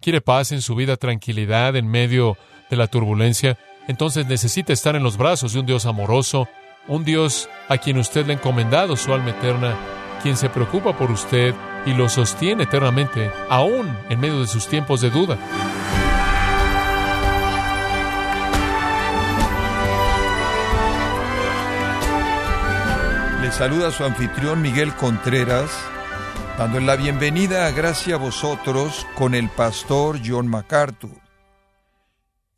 quiere paz en su vida, tranquilidad en medio de la turbulencia, entonces necesita estar en los brazos de un Dios amoroso, un Dios a quien usted le ha encomendado su alma eterna, quien se preocupa por usted y lo sostiene eternamente, aún en medio de sus tiempos de duda. Le saluda su anfitrión Miguel Contreras, dando la bienvenida a Gracia a vosotros con el pastor John MacArthur.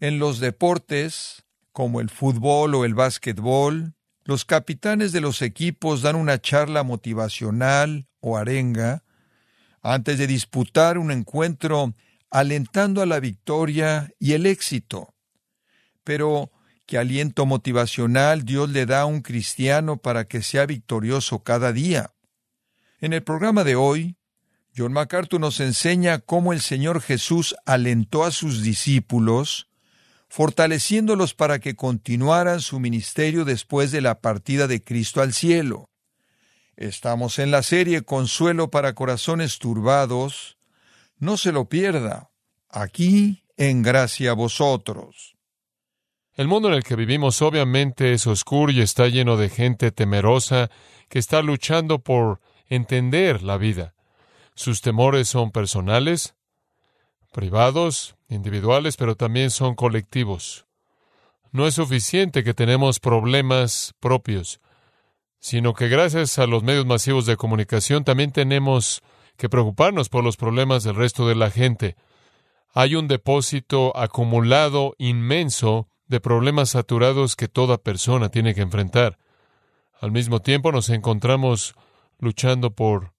En los deportes, como el fútbol o el básquetbol, los capitanes de los equipos dan una charla motivacional o arenga antes de disputar un encuentro alentando a la victoria y el éxito. Pero, ¿qué aliento motivacional Dios le da a un cristiano para que sea victorioso cada día? En el programa de hoy, John MacArthur nos enseña cómo el Señor Jesús alentó a sus discípulos, fortaleciéndolos para que continuaran su ministerio después de la partida de Cristo al cielo. Estamos en la serie Consuelo para Corazones Turbados. No se lo pierda. Aquí en Gracia a Vosotros. El mundo en el que vivimos obviamente es oscuro y está lleno de gente temerosa que está luchando por entender la vida. Sus temores son personales, privados, individuales, pero también son colectivos. No es suficiente que tenemos problemas propios, sino que gracias a los medios masivos de comunicación también tenemos que preocuparnos por los problemas del resto de la gente. Hay un depósito acumulado inmenso de problemas saturados que toda persona tiene que enfrentar. Al mismo tiempo nos encontramos luchando por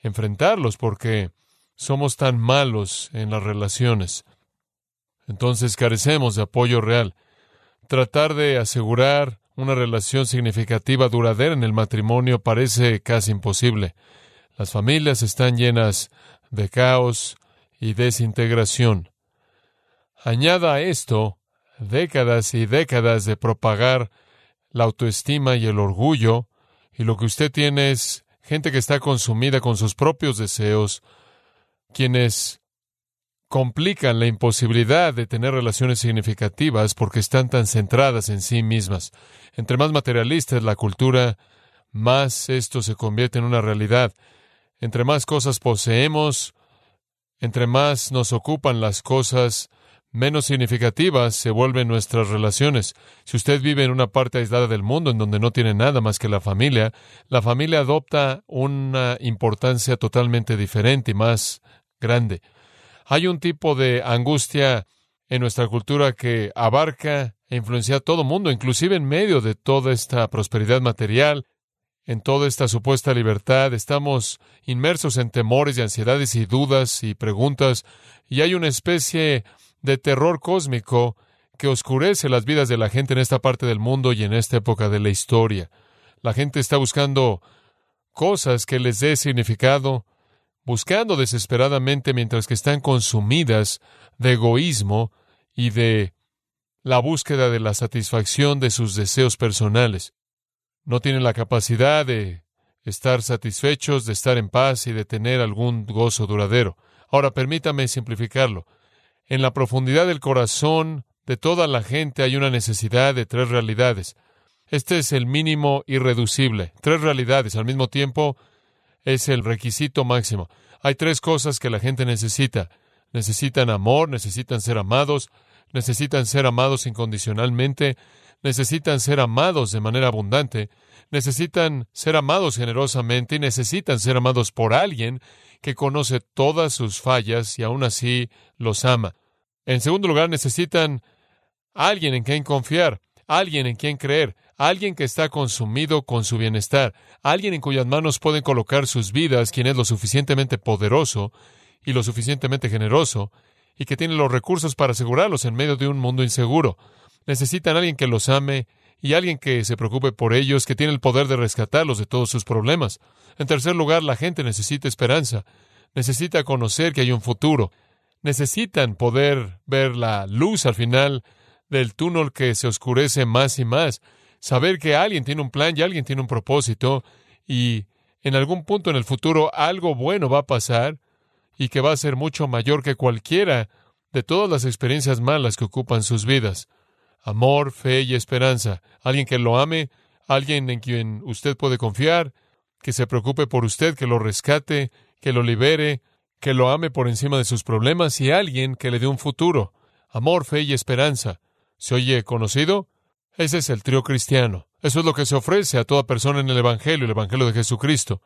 enfrentarlos porque somos tan malos en las relaciones. Entonces carecemos de apoyo real. Tratar de asegurar una relación significativa duradera en el matrimonio parece casi imposible. Las familias están llenas de caos y desintegración. Añada a esto décadas y décadas de propagar la autoestima y el orgullo, y lo que usted tiene es gente que está consumida con sus propios deseos, quienes complican la imposibilidad de tener relaciones significativas porque están tan centradas en sí mismas. Entre más materialista es la cultura, más esto se convierte en una realidad. Entre más cosas poseemos, entre más nos ocupan las cosas, menos significativas se vuelven nuestras relaciones. Si usted vive en una parte aislada del mundo en donde no tiene nada más que la familia, la familia adopta una importancia totalmente diferente y más grande. Hay un tipo de angustia en nuestra cultura que abarca e influencia a todo mundo, inclusive en medio de toda esta prosperidad material, en toda esta supuesta libertad, estamos inmersos en temores y ansiedades y dudas y preguntas, y hay una especie de terror cósmico que oscurece las vidas de la gente en esta parte del mundo y en esta época de la historia. La gente está buscando cosas que les dé significado, buscando desesperadamente mientras que están consumidas de egoísmo y de la búsqueda de la satisfacción de sus deseos personales. No tienen la capacidad de estar satisfechos, de estar en paz y de tener algún gozo duradero. Ahora permítame simplificarlo. En la profundidad del corazón de toda la gente hay una necesidad de tres realidades. Este es el mínimo irreducible. Tres realidades al mismo tiempo es el requisito máximo. Hay tres cosas que la gente necesita. Necesitan amor, necesitan ser amados, necesitan ser amados incondicionalmente, necesitan ser amados de manera abundante, necesitan ser amados generosamente y necesitan ser amados por alguien que conoce todas sus fallas y aún así los ama. En segundo lugar, necesitan alguien en quien confiar, alguien en quien creer, alguien que está consumido con su bienestar, alguien en cuyas manos pueden colocar sus vidas, quien es lo suficientemente poderoso y lo suficientemente generoso, y que tiene los recursos para asegurarlos en medio de un mundo inseguro. Necesitan alguien que los ame y alguien que se preocupe por ellos, que tiene el poder de rescatarlos de todos sus problemas. En tercer lugar, la gente necesita esperanza, necesita conocer que hay un futuro, necesitan poder ver la luz al final del túnel que se oscurece más y más, saber que alguien tiene un plan y alguien tiene un propósito y en algún punto en el futuro algo bueno va a pasar y que va a ser mucho mayor que cualquiera de todas las experiencias malas que ocupan sus vidas. Amor, fe y esperanza. Alguien que lo ame, alguien en quien usted puede confiar, que se preocupe por usted, que lo rescate, que lo libere, que lo ame por encima de sus problemas y alguien que le dé un futuro. Amor, fe y esperanza. ¿Se oye conocido? Ese es el trío cristiano. Eso es lo que se ofrece a toda persona en el Evangelio, el Evangelio de Jesucristo.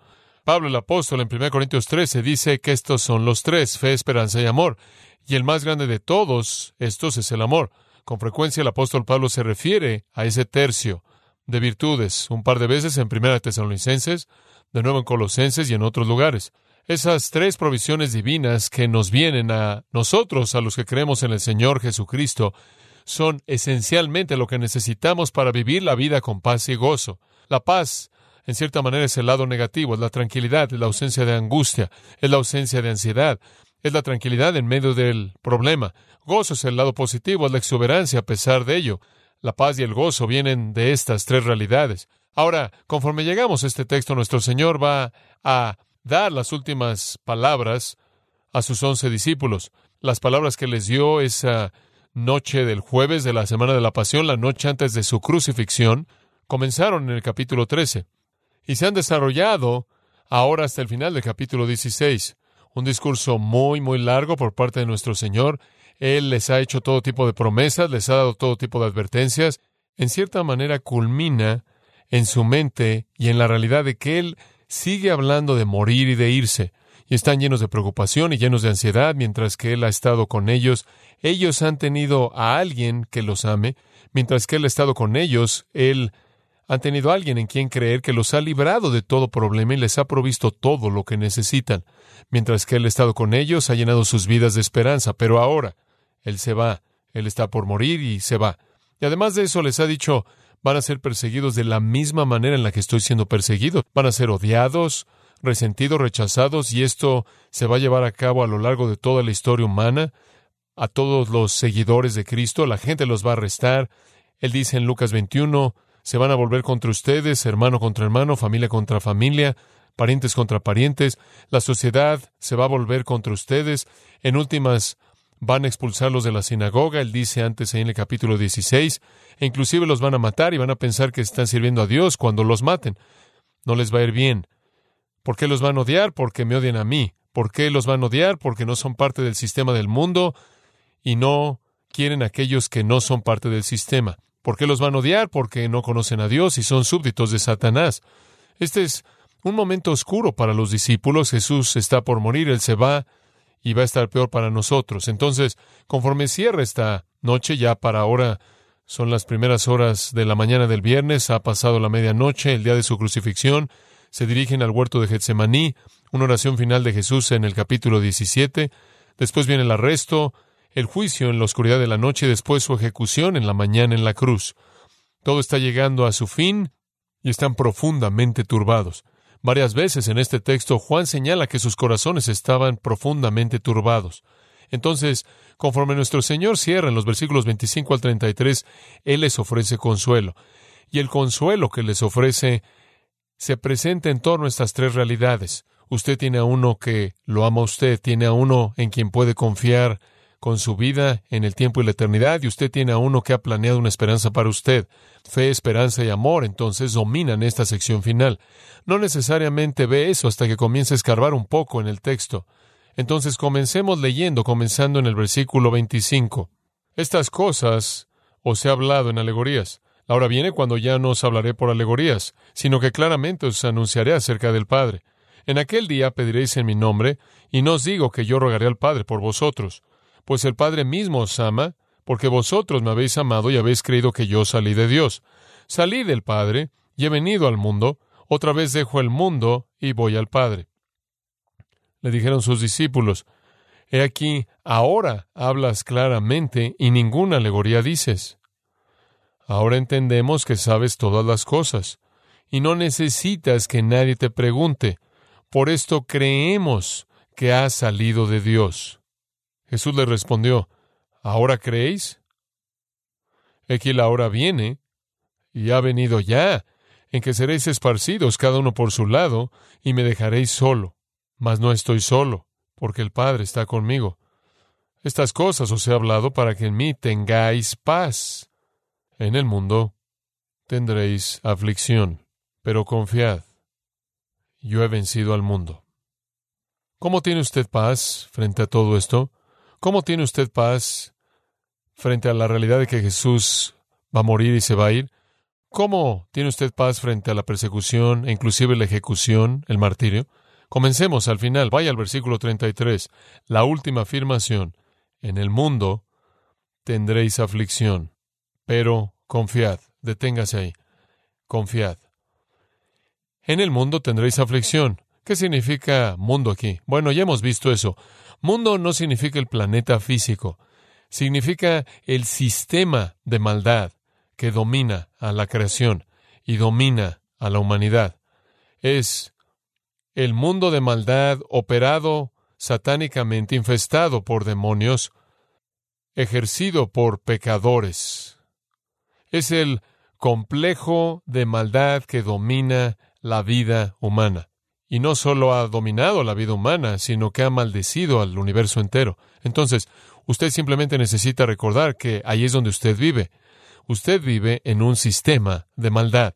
Pablo el apóstol en 1 Corintios 13 dice que estos son los tres, fe, esperanza y amor. Y el más grande de todos estos es el amor. Con frecuencia el apóstol Pablo se refiere a ese tercio de virtudes un par de veces en Primera Tesalonicenses, de nuevo en Colosenses y en otros lugares. Esas tres provisiones divinas que nos vienen a nosotros, a los que creemos en el Señor Jesucristo, son esencialmente lo que necesitamos para vivir la vida con paz y gozo. La paz en cierta manera es el lado negativo, es la tranquilidad, es la ausencia de angustia, es la ausencia de ansiedad, es la tranquilidad en medio del problema. Gozo es el lado positivo, es la exuberancia a pesar de ello. La paz y el gozo vienen de estas tres realidades. Ahora, conforme llegamos a este texto, nuestro Señor va a dar las últimas palabras a sus once discípulos. Las palabras que les dio esa noche del jueves de la semana de la pasión, la noche antes de su crucifixión, comenzaron en el capítulo 13 y se han desarrollado ahora hasta el final del capítulo 16. Un discurso muy, muy largo por parte de nuestro Señor. Él les ha hecho todo tipo de promesas, les ha dado todo tipo de advertencias. En cierta manera culmina en su mente y en la realidad de que Él sigue hablando de morir y de irse. Y están llenos de preocupación y llenos de ansiedad mientras que Él ha estado con ellos. Ellos han tenido a alguien que los ame. Mientras que Él ha estado con ellos, Él han tenido alguien en quien creer que los ha librado de todo problema y les ha provisto todo lo que necesitan. Mientras que Él ha estado con ellos, ha llenado sus vidas de esperanza. Pero ahora, Él se va. Él está por morir y se va. Y además de eso les ha dicho, van a ser perseguidos de la misma manera en la que estoy siendo perseguido. Van a ser odiados, resentidos, rechazados, y esto se va a llevar a cabo a lo largo de toda la historia humana. A todos los seguidores de Cristo, la gente los va a arrestar. Él dice en Lucas 21, se van a volver contra ustedes, hermano contra hermano, familia contra familia, parientes contra parientes, la sociedad se va a volver contra ustedes, en últimas van a expulsarlos de la sinagoga, él dice antes en el capítulo 16, e inclusive los van a matar y van a pensar que están sirviendo a Dios cuando los maten. No les va a ir bien. ¿Por qué los van a odiar? Porque me odian a mí. ¿Por qué los van a odiar? Porque no son parte del sistema del mundo y no quieren aquellos que no son parte del sistema. ¿Por qué los van a odiar? Porque no conocen a Dios y son súbditos de Satanás. Este es un momento oscuro para los discípulos. Jesús está por morir, Él se va y va a estar peor para nosotros. Entonces, conforme cierra esta noche, ya para ahora son las primeras horas de la mañana del viernes, ha pasado la medianoche, el día de su crucifixión, se dirigen al huerto de Getsemaní, una oración final de Jesús en el capítulo 17, después viene el arresto, el juicio en la oscuridad de la noche y después su ejecución en la mañana en la cruz. Todo está llegando a su fin y están profundamente turbados. Varias veces en este texto Juan señala que sus corazones estaban profundamente turbados. Entonces, conforme nuestro Señor cierra en los versículos 25 al 33, Él les ofrece consuelo. Y el consuelo que les ofrece se presenta en torno a estas tres realidades. Usted tiene a uno que lo ama a usted, tiene a uno en quien puede confiar, con su vida en el tiempo y la eternidad y usted tiene a uno que ha planeado una esperanza para usted. Fe, esperanza y amor entonces dominan esta sección final. No necesariamente ve eso hasta que comience a escarbar un poco en el texto. Entonces comencemos leyendo, comenzando en el versículo 25. Estas cosas os he hablado en alegorías. La hora viene cuando ya no os hablaré por alegorías, sino que claramente os anunciaré acerca del Padre. En aquel día pediréis en mi nombre, y no os digo que yo rogaré al Padre por vosotros, pues el Padre mismo os ama, porque vosotros me habéis amado y habéis creído que yo salí de Dios. Salí del Padre y he venido al mundo, otra vez dejo el mundo y voy al Padre. Le dijeron sus discípulos, He aquí, ahora hablas claramente y ninguna alegoría dices. Ahora entendemos que sabes todas las cosas, y no necesitas que nadie te pregunte. Por esto creemos que has salido de Dios. Jesús le respondió, ¿ahora creéis? Aquí la hora viene, y ha venido ya, en que seréis esparcidos cada uno por su lado, y me dejaréis solo. Mas no estoy solo, porque el Padre está conmigo. Estas cosas os he hablado para que en mí tengáis paz. En el mundo tendréis aflicción, pero confiad, yo he vencido al mundo. ¿Cómo tiene usted paz frente a todo esto? ¿Cómo tiene usted paz frente a la realidad de que Jesús va a morir y se va a ir? ¿Cómo tiene usted paz frente a la persecución e inclusive la ejecución, el martirio? Comencemos al final. Vaya al versículo 33, la última afirmación. En el mundo tendréis aflicción, pero confiad. Deténgase ahí. Confiad. En el mundo tendréis aflicción. ¿Qué significa mundo aquí? Bueno, ya hemos visto eso. Mundo no significa el planeta físico, significa el sistema de maldad que domina a la creación y domina a la humanidad. Es el mundo de maldad operado satánicamente, infestado por demonios, ejercido por pecadores. Es el complejo de maldad que domina la vida humana. Y no solo ha dominado la vida humana, sino que ha maldecido al universo entero. Entonces, usted simplemente necesita recordar que ahí es donde usted vive. Usted vive en un sistema de maldad.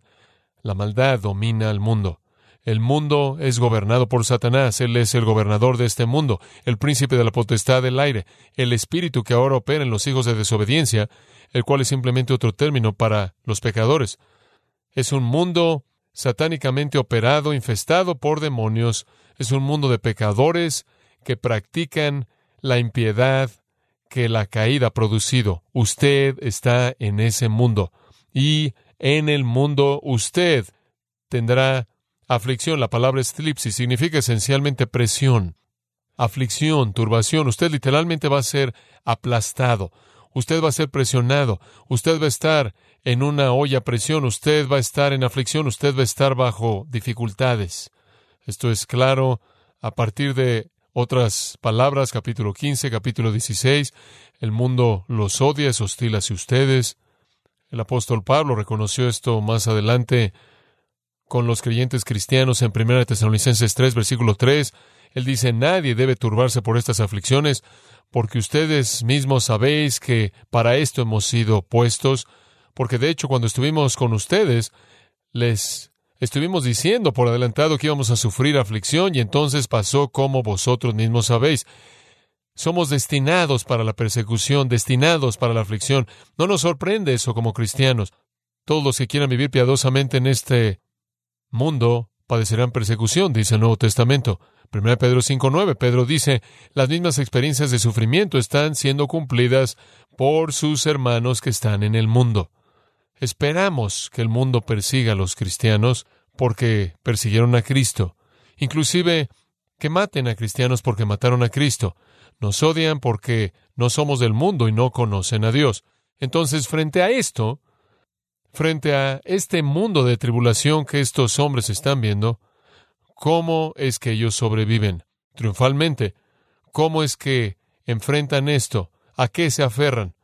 La maldad domina al mundo. El mundo es gobernado por Satanás. Él es el gobernador de este mundo, el príncipe de la potestad del aire, el espíritu que ahora opera en los hijos de desobediencia, el cual es simplemente otro término para los pecadores. Es un mundo satánicamente operado, infestado por demonios. Es un mundo de pecadores que practican la impiedad que la caída ha producido. Usted está en ese mundo. Y en el mundo usted tendrá aflicción. La palabra eslipsis significa esencialmente presión, aflicción, turbación. Usted literalmente va a ser aplastado. Usted va a ser presionado. Usted va a estar en una olla a presión. Usted va a estar en aflicción. Usted va a estar bajo dificultades. Esto es claro a partir de otras palabras, capítulo 15, capítulo 16, el mundo los odia, es hostil hacia ustedes. El apóstol Pablo reconoció esto más adelante con los creyentes cristianos en 1 Tesalonicenses 3, versículo 3. Él dice, nadie debe turbarse por estas aflicciones, porque ustedes mismos sabéis que para esto hemos sido puestos, porque de hecho cuando estuvimos con ustedes, les Estuvimos diciendo por adelantado que íbamos a sufrir aflicción y entonces pasó como vosotros mismos sabéis. Somos destinados para la persecución, destinados para la aflicción. No nos sorprende eso como cristianos. Todos los que quieran vivir piadosamente en este mundo padecerán persecución, dice el Nuevo Testamento. 1 Pedro 5.9, Pedro dice, las mismas experiencias de sufrimiento están siendo cumplidas por sus hermanos que están en el mundo. Esperamos que el mundo persiga a los cristianos porque persiguieron a Cristo. Inclusive que maten a cristianos porque mataron a Cristo. Nos odian porque no somos del mundo y no conocen a Dios. Entonces, frente a esto, frente a este mundo de tribulación que estos hombres están viendo, ¿cómo es que ellos sobreviven triunfalmente? ¿Cómo es que enfrentan esto? ¿A qué se aferran?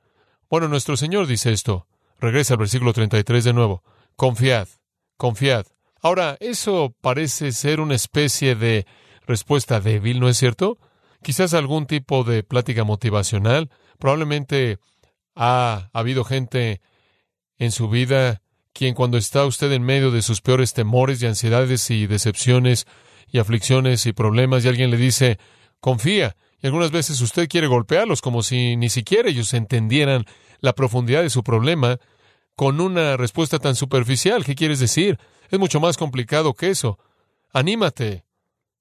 Bueno, nuestro Señor dice esto. Regresa al versículo 33 de nuevo. Confiad, confiad. Ahora, eso parece ser una especie de respuesta débil, ¿no es cierto? Quizás algún tipo de plática motivacional. Probablemente ha, habido gente en su vida quien cuando está usted en medio de sus peores temores y ansiedades y decepciones y aflicciones y problemas y alguien le dice, confía. Y algunas veces usted quiere golpearlos como si ni siquiera ellos entendieran la profundidad de su problema con una respuesta tan superficial. ¿Qué quieres decir? Es mucho más complicado que eso. Anímate,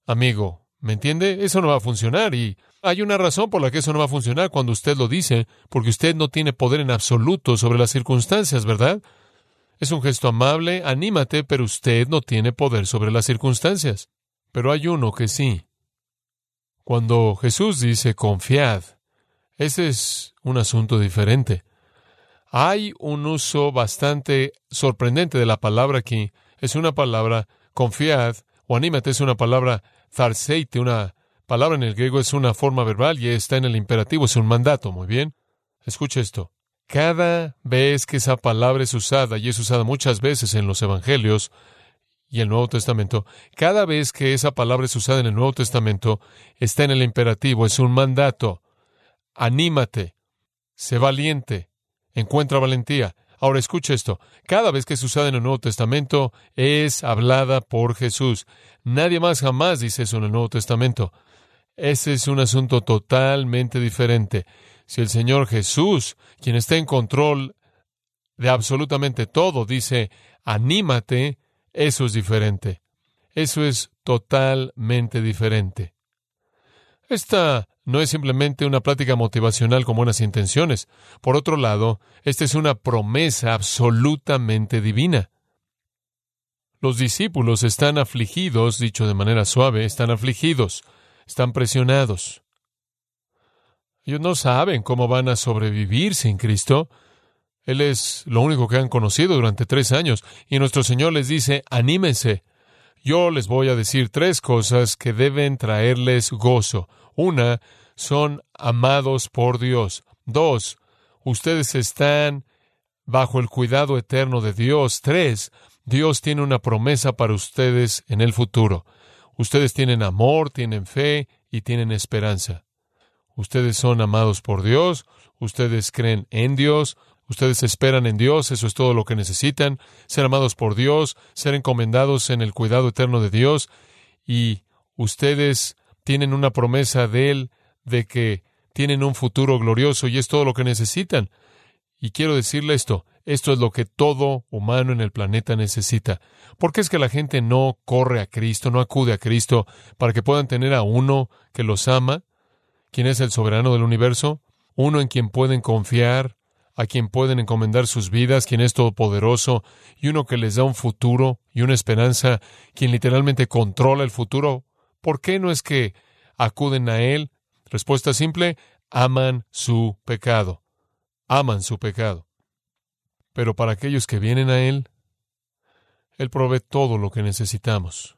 amigo. ¿Me entiende? Eso no va a funcionar y hay una razón por la que eso no va a funcionar cuando usted lo dice, porque usted no tiene poder en absoluto sobre las circunstancias, ¿verdad? Es un gesto amable, anímate, pero usted no tiene poder sobre las circunstancias. Pero hay uno que sí. Cuando Jesús dice confiad, ese es un asunto diferente. Hay un uso bastante sorprendente de la palabra aquí. Es una palabra confiad o anímate, es una palabra una palabra en el griego es una forma verbal y está en el imperativo, es un mandato, muy bien. Escuche esto. Cada vez que esa palabra es usada, y es usada muchas veces en los evangelios, y el Nuevo Testamento, cada vez que esa palabra es usada en el Nuevo Testamento, está en el imperativo, es un mandato. Anímate, sé valiente, encuentra valentía. Ahora escucha esto, cada vez que es usada en el Nuevo Testamento es hablada por Jesús. Nadie más jamás dice eso en el Nuevo Testamento. Ese es un asunto totalmente diferente. Si el Señor Jesús, quien está en control de absolutamente todo, dice, anímate, eso es diferente. Eso es totalmente diferente. Esta no es simplemente una plática motivacional con buenas intenciones. Por otro lado, esta es una promesa absolutamente divina. Los discípulos están afligidos, dicho de manera suave, están afligidos, están presionados. Ellos no saben cómo van a sobrevivir sin Cristo. Él es lo único que han conocido durante tres años. Y nuestro Señor les dice, anímense. Yo les voy a decir tres cosas que deben traerles gozo. Una, son amados por Dios. Dos, ustedes están bajo el cuidado eterno de Dios. Tres, Dios tiene una promesa para ustedes en el futuro. Ustedes tienen amor, tienen fe y tienen esperanza. Ustedes son amados por Dios, ustedes creen en Dios, Ustedes esperan en Dios, eso es todo lo que necesitan, ser amados por Dios, ser encomendados en el cuidado eterno de Dios, y ustedes tienen una promesa de Él de que tienen un futuro glorioso y es todo lo que necesitan. Y quiero decirle esto, esto es lo que todo humano en el planeta necesita. ¿Por qué es que la gente no corre a Cristo, no acude a Cristo para que puedan tener a uno que los ama, quien es el soberano del universo, uno en quien pueden confiar, a quien pueden encomendar sus vidas, quien es todopoderoso, y uno que les da un futuro y una esperanza, quien literalmente controla el futuro, ¿por qué no es que acuden a Él? Respuesta simple, aman su pecado. Aman su pecado. Pero para aquellos que vienen a Él, Él provee todo lo que necesitamos.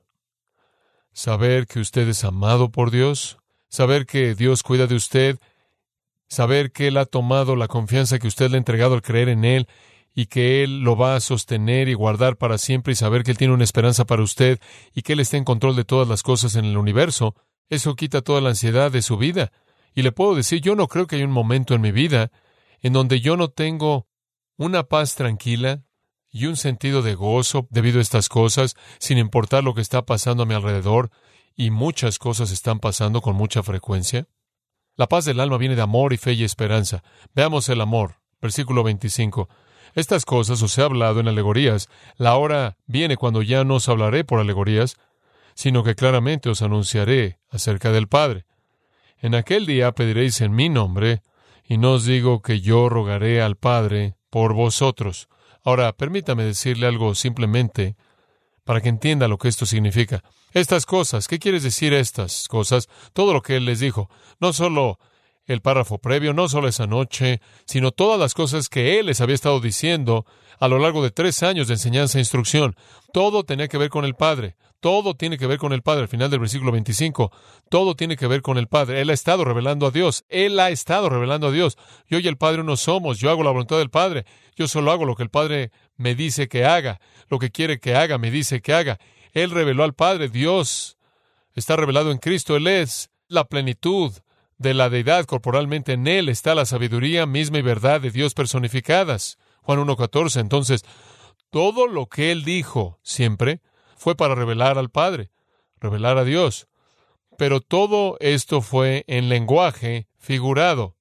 Saber que usted es amado por Dios, saber que Dios cuida de usted, saber que Él ha tomado la confianza que usted le ha entregado al creer en Él y que Él lo va a sostener y guardar para siempre y saber que Él tiene una esperanza para usted y que Él está en control de todas las cosas en el universo, eso quita toda la ansiedad de su vida. Y le puedo decir, yo no creo que haya un momento en mi vida en donde yo no tengo una paz tranquila y un sentido de gozo debido a estas cosas, sin importar lo que está pasando a mi alrededor, y muchas cosas están pasando con mucha frecuencia. La paz del alma viene de amor y fe y esperanza. Veamos el amor. Versículo 25. Estas cosas os he hablado en alegorías. La hora viene cuando ya no os hablaré por alegorías, sino que claramente os anunciaré acerca del Padre. En aquel día pediréis en mi nombre, y no os digo que yo rogaré al Padre por vosotros. Ahora, permítame decirle algo simplemente para que entienda lo que esto significa. Estas cosas, ¿qué quieres decir estas cosas? Todo lo que él les dijo, no solo el párrafo previo, no solo esa noche, sino todas las cosas que él les había estado diciendo a lo largo de tres años de enseñanza e instrucción. Todo tenía que ver con el Padre. Todo tiene que ver con el Padre. Al final del versículo 25, todo tiene que ver con el Padre. Él ha estado revelando a Dios. Él ha estado revelando a Dios. Yo y el Padre no somos. Yo hago la voluntad del Padre. Yo solo hago lo que el Padre me dice que haga. Lo que quiere que haga, me dice que haga. Él reveló al Padre. Dios está revelado en Cristo. Él es la plenitud de la deidad corporalmente. En Él está la sabiduría misma y verdad de Dios personificadas. Juan 1.14. Entonces, todo lo que Él dijo siempre fue para revelar al Padre, revelar a Dios. Pero todo esto fue en lenguaje figurado.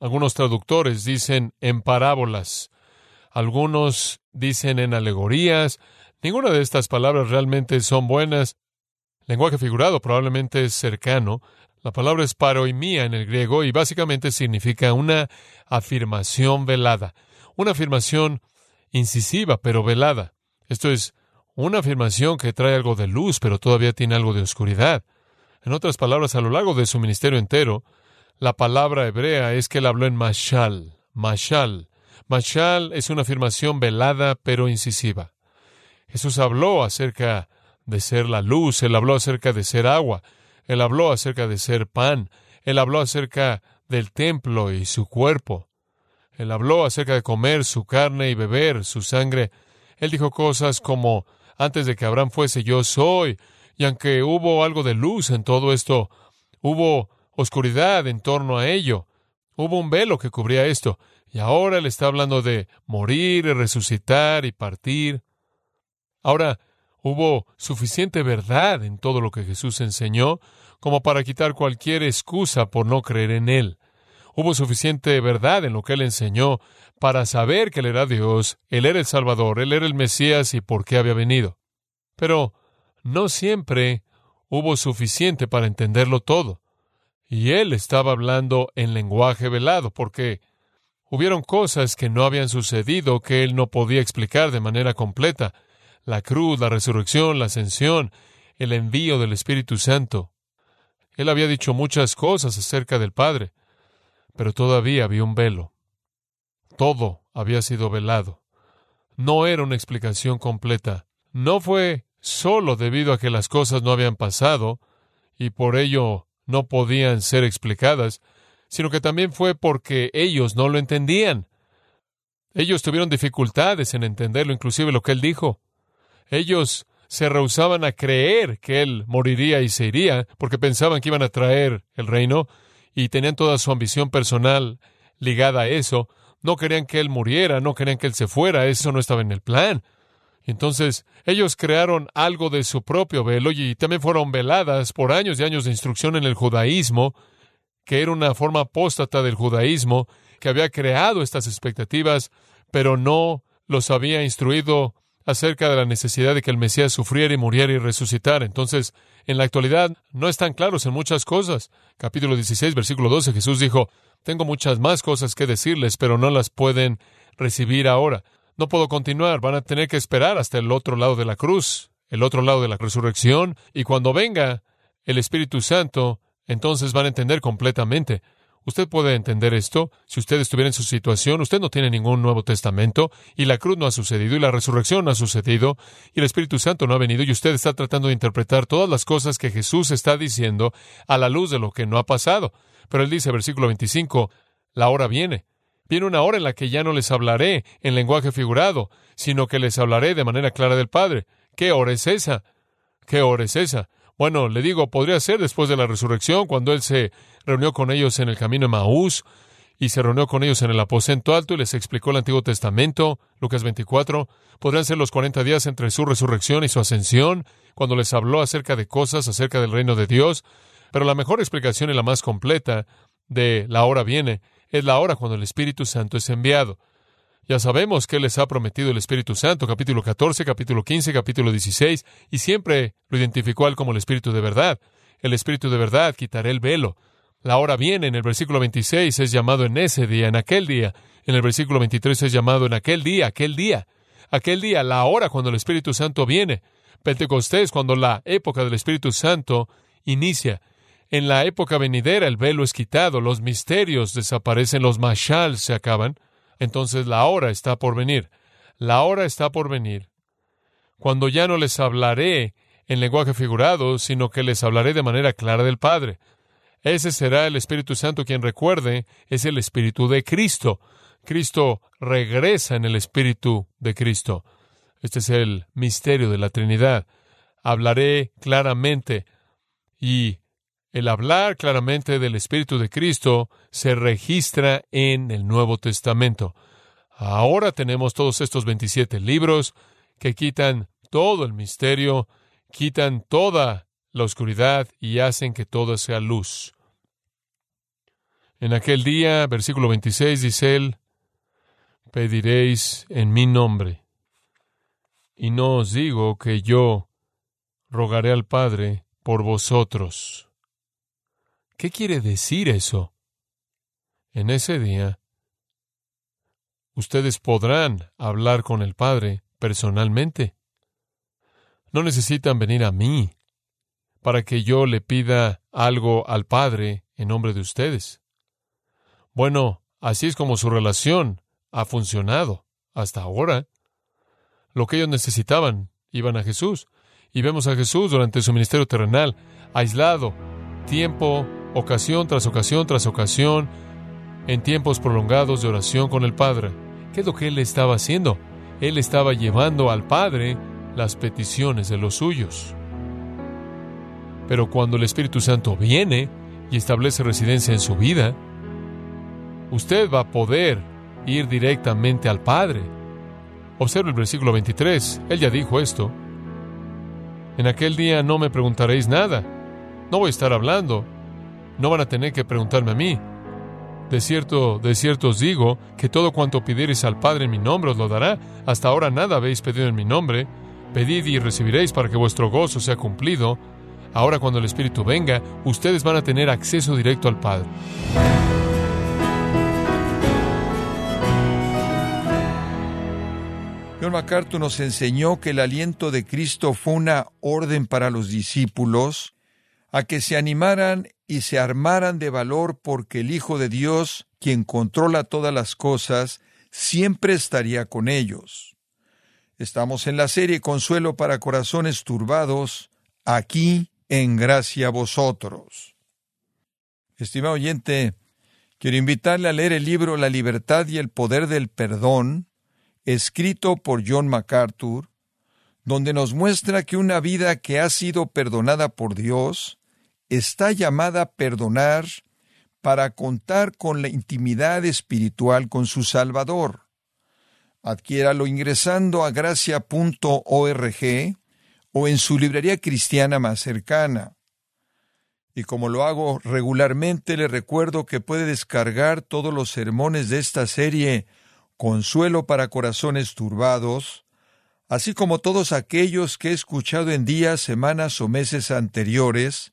Algunos traductores dicen en parábolas, algunos dicen en alegorías. Ninguna de estas palabras realmente son buenas. Lenguaje figurado probablemente es cercano. La palabra es paroimía en el griego y básicamente significa una afirmación velada, una afirmación incisiva pero velada. Esto es una afirmación que trae algo de luz pero todavía tiene algo de oscuridad. En otras palabras, a lo largo de su ministerio entero, la palabra hebrea es que él habló en mashal, mashal, Mashal es una afirmación velada pero incisiva. Jesús habló acerca de ser la luz, él habló acerca de ser agua, él habló acerca de ser pan, él habló acerca del templo y su cuerpo, él habló acerca de comer su carne y beber su sangre, él dijo cosas como antes de que Abraham fuese yo soy. Y aunque hubo algo de luz en todo esto, hubo oscuridad en torno a ello. Hubo un velo que cubría esto. Y ahora él está hablando de morir y resucitar y partir. Ahora, hubo suficiente verdad en todo lo que Jesús enseñó como para quitar cualquier excusa por no creer en él. Hubo suficiente verdad en lo que él enseñó para saber que él era Dios, él era el Salvador, él era el Mesías y por qué había venido. Pero no siempre hubo suficiente para entenderlo todo. Y él estaba hablando en lenguaje velado, porque hubieron cosas que no habían sucedido que él no podía explicar de manera completa. La cruz, la resurrección, la ascensión, el envío del Espíritu Santo. Él había dicho muchas cosas acerca del Padre, pero todavía había un velo. Todo había sido velado. No era una explicación completa. No fue solo debido a que las cosas no habían pasado y por ello no podían ser explicadas, sino que también fue porque ellos no lo entendían. Ellos tuvieron dificultades en entenderlo, inclusive lo que él dijo. Ellos se rehusaban a creer que él moriría y se iría, porque pensaban que iban a traer el reino, y tenían toda su ambición personal ligada a eso. No querían que él muriera, no querían que él se fuera, eso no estaba en el plan. Entonces, ellos crearon algo de su propio velo y también fueron veladas por años y años de instrucción en el judaísmo, que era una forma apóstata del judaísmo, que había creado estas expectativas, pero no los había instruido acerca de la necesidad de que el Mesías sufriera y muriera y resucitara. Entonces, en la actualidad no están claros en muchas cosas. Capítulo 16, versículo 12, Jesús dijo, tengo muchas más cosas que decirles, pero no las pueden recibir ahora. No puedo continuar, van a tener que esperar hasta el otro lado de la cruz, el otro lado de la resurrección, y cuando venga el Espíritu Santo, entonces van a entender completamente. Usted puede entender esto. Si usted estuviera en su situación, usted no tiene ningún Nuevo Testamento y la cruz no ha sucedido y la resurrección no ha sucedido y el Espíritu Santo no ha venido y usted está tratando de interpretar todas las cosas que Jesús está diciendo a la luz de lo que no ha pasado. Pero él dice, versículo 25, la hora viene. Viene una hora en la que ya no les hablaré en lenguaje figurado, sino que les hablaré de manera clara del Padre. ¿Qué hora es esa? ¿Qué hora es esa? Bueno, le digo, podría ser después de la resurrección, cuando Él se reunió con ellos en el camino de Maús y se reunió con ellos en el aposento alto y les explicó el Antiguo Testamento, Lucas 24. Podrían ser los 40 días entre su resurrección y su ascensión, cuando les habló acerca de cosas, acerca del reino de Dios. Pero la mejor explicación y la más completa de la hora viene es la hora cuando el Espíritu Santo es enviado. Ya sabemos que les ha prometido el Espíritu Santo, capítulo 14, capítulo 15, capítulo 16, y siempre lo identificó él como el Espíritu de verdad. El Espíritu de verdad quitará el velo. La hora viene, en el versículo 26 es llamado en ese día, en aquel día. En el versículo 23 es llamado en aquel día, aquel día. Aquel día, la hora cuando el Espíritu Santo viene. Pentecostés, cuando la época del Espíritu Santo inicia. En la época venidera el velo es quitado, los misterios desaparecen, los mashal se acaban. Entonces la hora está por venir. La hora está por venir. Cuando ya no les hablaré en lenguaje figurado, sino que les hablaré de manera clara del Padre. Ese será el Espíritu Santo quien recuerde, es el Espíritu de Cristo. Cristo regresa en el Espíritu de Cristo. Este es el misterio de la Trinidad. Hablaré claramente y el hablar claramente del Espíritu de Cristo se registra en el Nuevo Testamento. Ahora tenemos todos estos 27 libros que quitan todo el misterio, quitan toda la oscuridad y hacen que todo sea luz. En aquel día, versículo 26, dice él, pediréis en mi nombre. Y no os digo que yo rogaré al Padre por vosotros. ¿Qué quiere decir eso? En ese día, ustedes podrán hablar con el Padre personalmente. No necesitan venir a mí para que yo le pida algo al Padre en nombre de ustedes. Bueno, así es como su relación ha funcionado hasta ahora. Lo que ellos necesitaban, iban a Jesús. Y vemos a Jesús durante su ministerio terrenal, aislado, tiempo ocasión tras ocasión tras ocasión, en tiempos prolongados de oración con el Padre. ¿Qué es lo que él estaba haciendo? Él estaba llevando al Padre las peticiones de los suyos. Pero cuando el Espíritu Santo viene y establece residencia en su vida, usted va a poder ir directamente al Padre. Observe el versículo 23. Él ya dijo esto. En aquel día no me preguntaréis nada. No voy a estar hablando. No van a tener que preguntarme a mí. De cierto, de cierto os digo que todo cuanto pidiereis al Padre en mi nombre os lo dará. Hasta ahora nada habéis pedido en mi nombre. Pedid y recibiréis para que vuestro gozo sea cumplido. Ahora cuando el Espíritu venga, ustedes van a tener acceso directo al Padre. John MacArthur nos enseñó que el aliento de Cristo fue una orden para los discípulos a que se animaran y se armaran de valor porque el Hijo de Dios, quien controla todas las cosas, siempre estaría con ellos. Estamos en la serie Consuelo para Corazones Turbados, aquí en gracia a vosotros. Estimado oyente, quiero invitarle a leer el libro La libertad y el poder del perdón, escrito por John MacArthur, donde nos muestra que una vida que ha sido perdonada por Dios está llamada a perdonar para contar con la intimidad espiritual con su Salvador. Adquiéralo ingresando a gracia.org o en su librería cristiana más cercana. Y como lo hago regularmente, le recuerdo que puede descargar todos los sermones de esta serie Consuelo para Corazones Turbados, así como todos aquellos que he escuchado en días, semanas o meses anteriores,